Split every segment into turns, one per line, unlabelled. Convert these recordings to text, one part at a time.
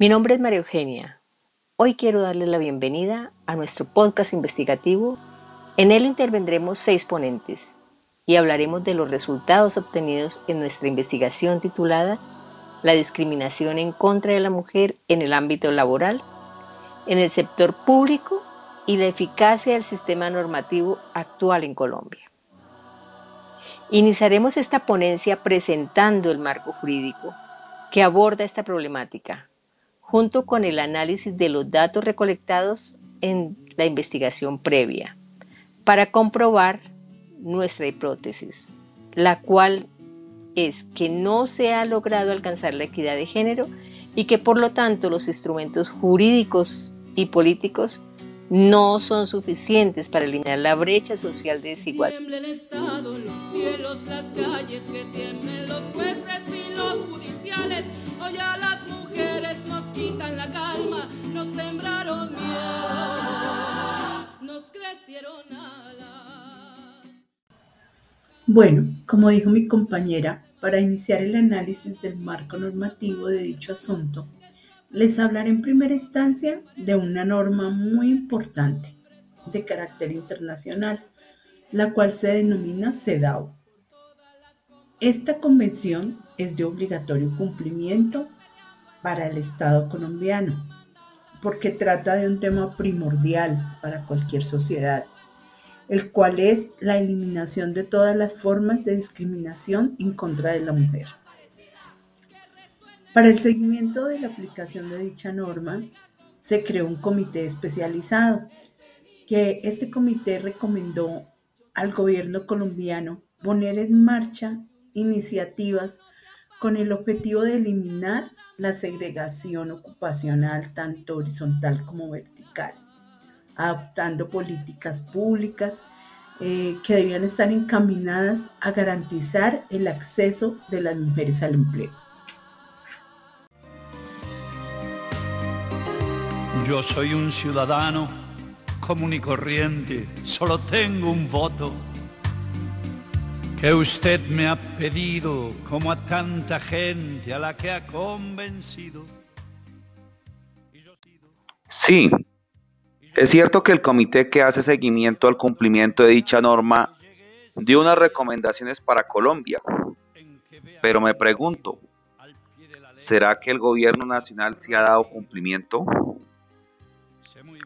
Mi nombre es María Eugenia. Hoy quiero darle la bienvenida a nuestro podcast investigativo. En él intervendremos seis ponentes y hablaremos de los resultados obtenidos en nuestra investigación titulada La discriminación en contra de la mujer en el ámbito laboral, en el sector público y la eficacia del sistema normativo actual en Colombia. Iniciaremos esta ponencia presentando el marco jurídico que aborda esta problemática junto con el análisis de los datos recolectados en la investigación previa, para comprobar nuestra hipótesis, la cual es que no se ha logrado alcanzar la equidad de género y que por lo tanto los instrumentos jurídicos y políticos no son suficientes para eliminar la brecha social de desigualdad.
Bueno, como dijo mi compañera, para iniciar el análisis del marco normativo de dicho asunto, les hablaré en primera instancia de una norma muy importante de carácter internacional, la cual se denomina CEDAW. Esta convención es de obligatorio cumplimiento para el Estado colombiano, porque trata de un tema primordial para cualquier sociedad el cual es la eliminación de todas las formas de discriminación en contra de la mujer. Para el seguimiento de la aplicación de dicha norma, se creó un comité especializado, que este comité recomendó al gobierno colombiano poner en marcha iniciativas con el objetivo de eliminar la segregación ocupacional tanto horizontal como vertical adoptando políticas públicas eh, que debían estar encaminadas a garantizar el acceso de las mujeres al empleo.
Yo soy un ciudadano común y corriente, solo tengo un voto que usted me ha pedido como a tanta gente a la que ha convencido.
Sí, es cierto que el comité que hace seguimiento al cumplimiento de dicha norma dio unas recomendaciones para Colombia, pero me pregunto, ¿será que el gobierno nacional sí ha dado cumplimiento?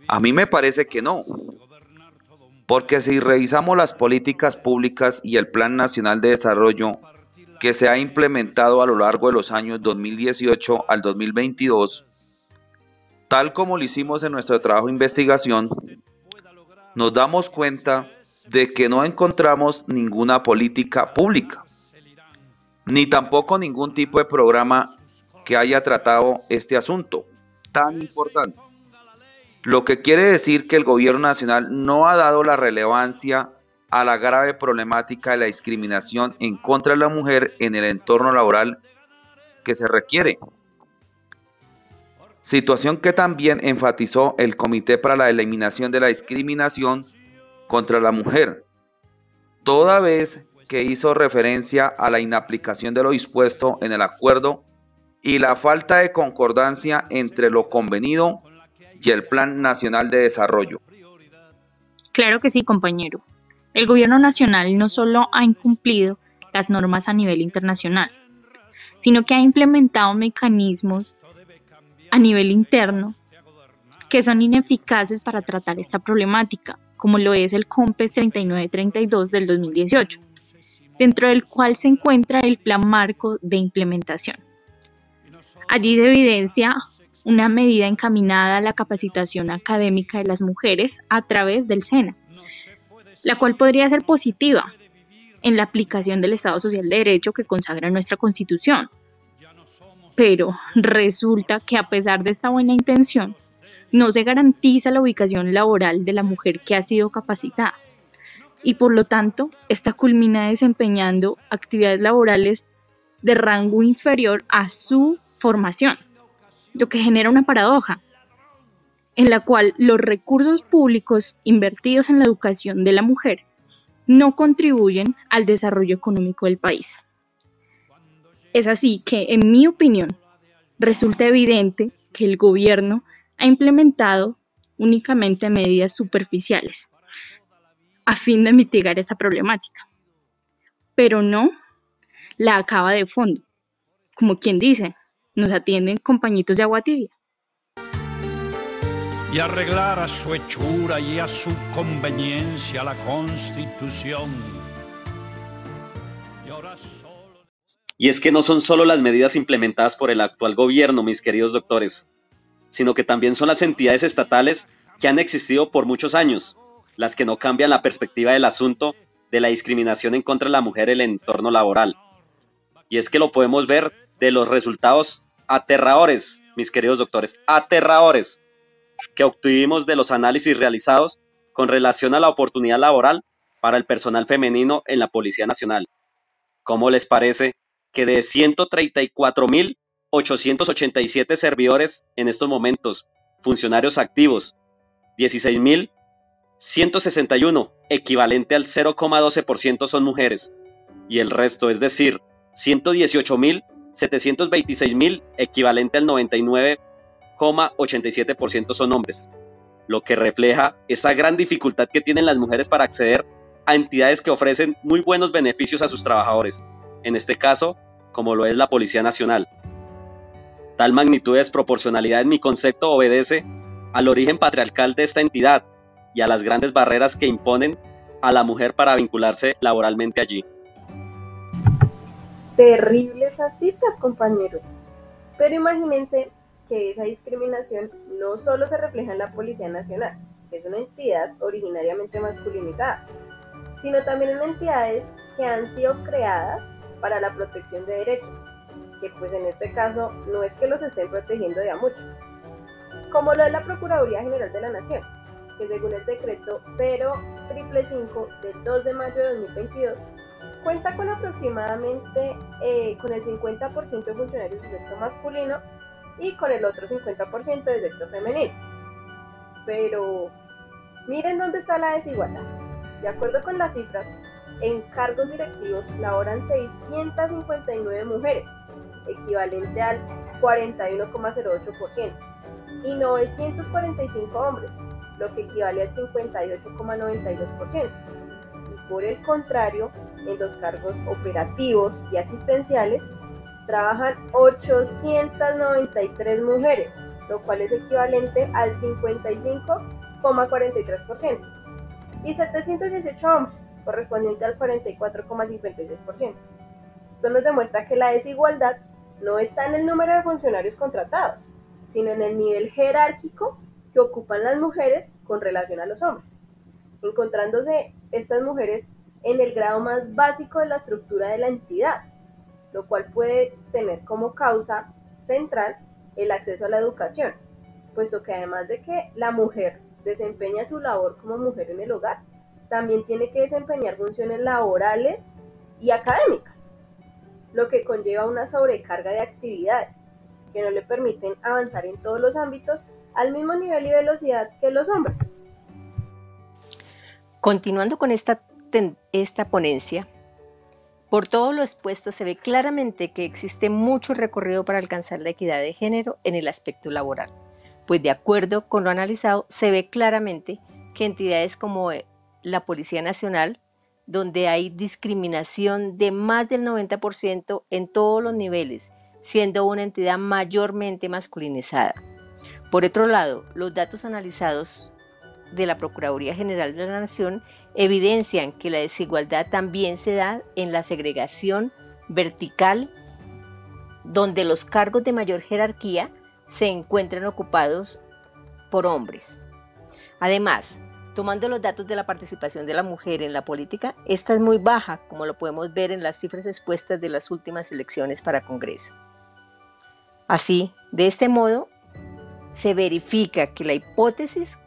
A mí me parece que no, porque si revisamos las políticas públicas y el Plan Nacional de Desarrollo que se ha implementado a lo largo de los años 2018 al 2022, Tal como lo hicimos en nuestro trabajo de investigación, nos damos cuenta de que no encontramos ninguna política pública, ni tampoco ningún tipo de programa que haya tratado este asunto tan importante. Lo que quiere decir que el gobierno nacional no ha dado la relevancia a la grave problemática de la discriminación en contra de la mujer en el entorno laboral que se requiere. Situación que también enfatizó el Comité para la Eliminación de la Discriminación contra la Mujer, toda vez que hizo referencia a la inaplicación de lo dispuesto en el acuerdo y la falta de concordancia entre lo convenido y el Plan Nacional de Desarrollo.
Claro que sí, compañero. El gobierno nacional no solo ha incumplido las normas a nivel internacional, sino que ha implementado mecanismos a nivel interno que son ineficaces para tratar esta problemática, como lo es el COMPES 3932 del 2018, dentro del cual se encuentra el Plan Marco de Implementación. Allí se evidencia una medida encaminada a la capacitación académica de las mujeres a través del SENA, la cual podría ser positiva en la aplicación del Estado Social de Derecho que consagra nuestra Constitución, pero resulta que a pesar de esta buena intención, no se garantiza la ubicación laboral de la mujer que ha sido capacitada y por lo tanto esta culmina desempeñando actividades laborales de rango inferior a su formación, lo que genera una paradoja en la cual los recursos públicos invertidos en la educación de la mujer no contribuyen al desarrollo económico del país. Es así que, en mi opinión, resulta evidente que el gobierno ha implementado únicamente medidas superficiales a fin de mitigar esa problemática, pero no la acaba de fondo. Como quien dice, nos atienden compañitos de agua tibia.
Y arreglar a su hechura y a su conveniencia la constitución.
Y, y es que no son solo las medidas implementadas por el actual gobierno, mis queridos doctores, sino que también son las entidades estatales que han existido por muchos años, las que no cambian la perspectiva del asunto de la discriminación en contra de la mujer en el entorno laboral. Y es que lo podemos ver de los resultados aterradores, mis queridos doctores, aterradores, que obtuvimos de los análisis realizados con relación a la oportunidad laboral para el personal femenino en la Policía Nacional. ¿Cómo les parece que de 134.887 servidores en estos momentos, funcionarios activos, 16.161, equivalente al 0,12% son mujeres, y el resto, es decir, 118.726.000, equivalente al 99,87% son hombres, lo que refleja esa gran dificultad que tienen las mujeres para acceder a entidades que ofrecen muy buenos beneficios a sus trabajadores, en este caso, como lo es la Policía Nacional. Tal magnitud de desproporcionalidad en mi concepto obedece al origen patriarcal de esta entidad y a las grandes barreras que imponen a la mujer para vincularse laboralmente allí.
Terribles esas cifras, compañeros. Pero imagínense que esa discriminación no solo se refleja en la Policía Nacional, que es una entidad originariamente masculinizada, sino también en entidades que han sido creadas para la protección de derechos, que pues en este caso no es que los estén protegiendo de a mucho, como lo es la Procuraduría General de la Nación, que según el decreto 0555 del 2 de mayo de 2022, cuenta con aproximadamente eh, con el 50% de funcionarios de sexo masculino y con el otro 50% de sexo femenino. Pero miren dónde está la desigualdad. De acuerdo con las cifras, en cargos directivos laboran 659 mujeres, equivalente al 41,08% y 945 hombres, lo que equivale al 58,92%. Por el contrario, en los cargos operativos y asistenciales trabajan 893 mujeres, lo cual es equivalente al 55,43%, y 718 hombres, correspondiente al 44,56%. Esto nos demuestra que la desigualdad no está en el número de funcionarios contratados, sino en el nivel jerárquico que ocupan las mujeres con relación a los hombres, encontrándose estas mujeres en el grado más básico de la estructura de la entidad, lo cual puede tener como causa central el acceso a la educación, puesto que además de que la mujer desempeña su labor como mujer en el hogar, también tiene que desempeñar funciones laborales y académicas, lo que conlleva una sobrecarga de actividades, que no le permiten avanzar en todos los ámbitos al mismo nivel y velocidad que los hombres.
Continuando con esta, esta ponencia, por todo lo expuesto se ve claramente que existe mucho recorrido para alcanzar la equidad de género en el aspecto laboral, pues de acuerdo con lo analizado se ve claramente que entidades como la Policía Nacional, donde hay discriminación de más del 90% en todos los niveles, siendo una entidad mayormente masculinizada. Por otro lado, los datos analizados de la Procuraduría General de la Nación evidencian que la desigualdad también se da en la segregación vertical, donde los cargos de mayor jerarquía se encuentran ocupados por hombres. Además, tomando los datos de la participación de la mujer en la política, esta es muy baja, como lo podemos ver en las cifras expuestas de las últimas elecciones para Congreso. Así, de este modo, se verifica que la hipótesis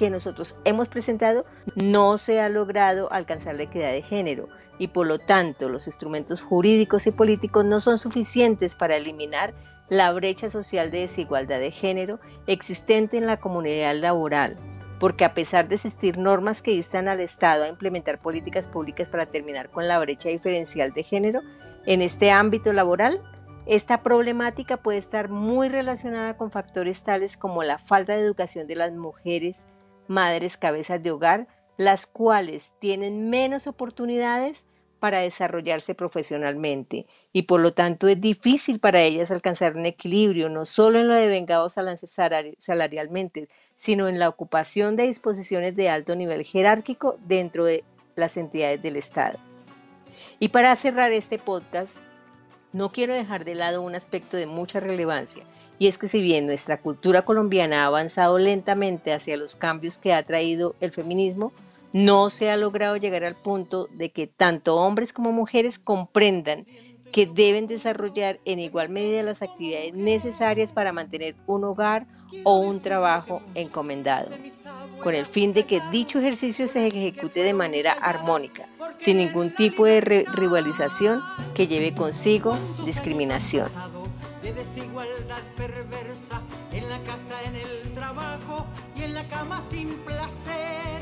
que nosotros hemos presentado no se ha logrado alcanzar la equidad de género y por lo tanto los instrumentos jurídicos y políticos no son suficientes para eliminar la brecha social de desigualdad de género existente en la comunidad laboral, porque a pesar de existir normas que instan al Estado a implementar políticas públicas para terminar con la brecha diferencial de género, en este ámbito laboral Esta problemática puede estar muy relacionada con factores tales como la falta de educación de las mujeres, madres cabezas de hogar, las cuales tienen menos oportunidades para desarrollarse profesionalmente y por lo tanto es difícil para ellas alcanzar un equilibrio no solo en lo de vengados salarialmente, sino en la ocupación de disposiciones de alto nivel jerárquico dentro de las entidades del Estado. Y para cerrar este podcast, no quiero dejar de lado un aspecto de mucha relevancia, y es que si bien nuestra cultura colombiana ha avanzado lentamente hacia los cambios que ha traído el feminismo, no se ha logrado llegar al punto de que tanto hombres como mujeres comprendan que deben desarrollar en igual medida las actividades necesarias para mantener un hogar o un trabajo encomendado, con el fin de que dicho ejercicio se ejecute de manera armónica, sin ningún tipo de rivalización que lleve consigo discriminación. De desigualdad perversa en la casa, en el trabajo y en la cama sin placer.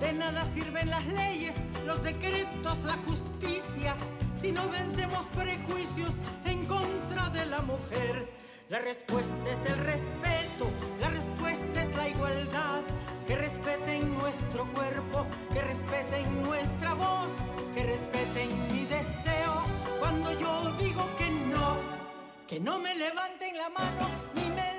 De nada sirven las leyes, los decretos, la justicia, si no vencemos prejuicios en contra de la mujer. La respuesta es el respeto, la respuesta es la igualdad. Que respeten nuestro cuerpo, que respeten nuestra
voz, que respeten mi deseo cuando yo digo que no. Que no me levanten la mano ni me